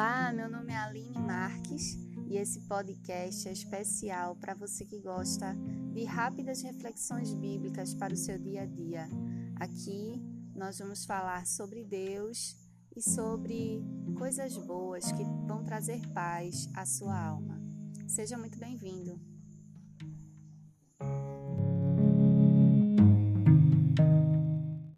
Olá, meu nome é Aline Marques e esse podcast é especial para você que gosta de rápidas reflexões bíblicas para o seu dia a dia. Aqui nós vamos falar sobre Deus e sobre coisas boas que vão trazer paz à sua alma. Seja muito bem-vindo.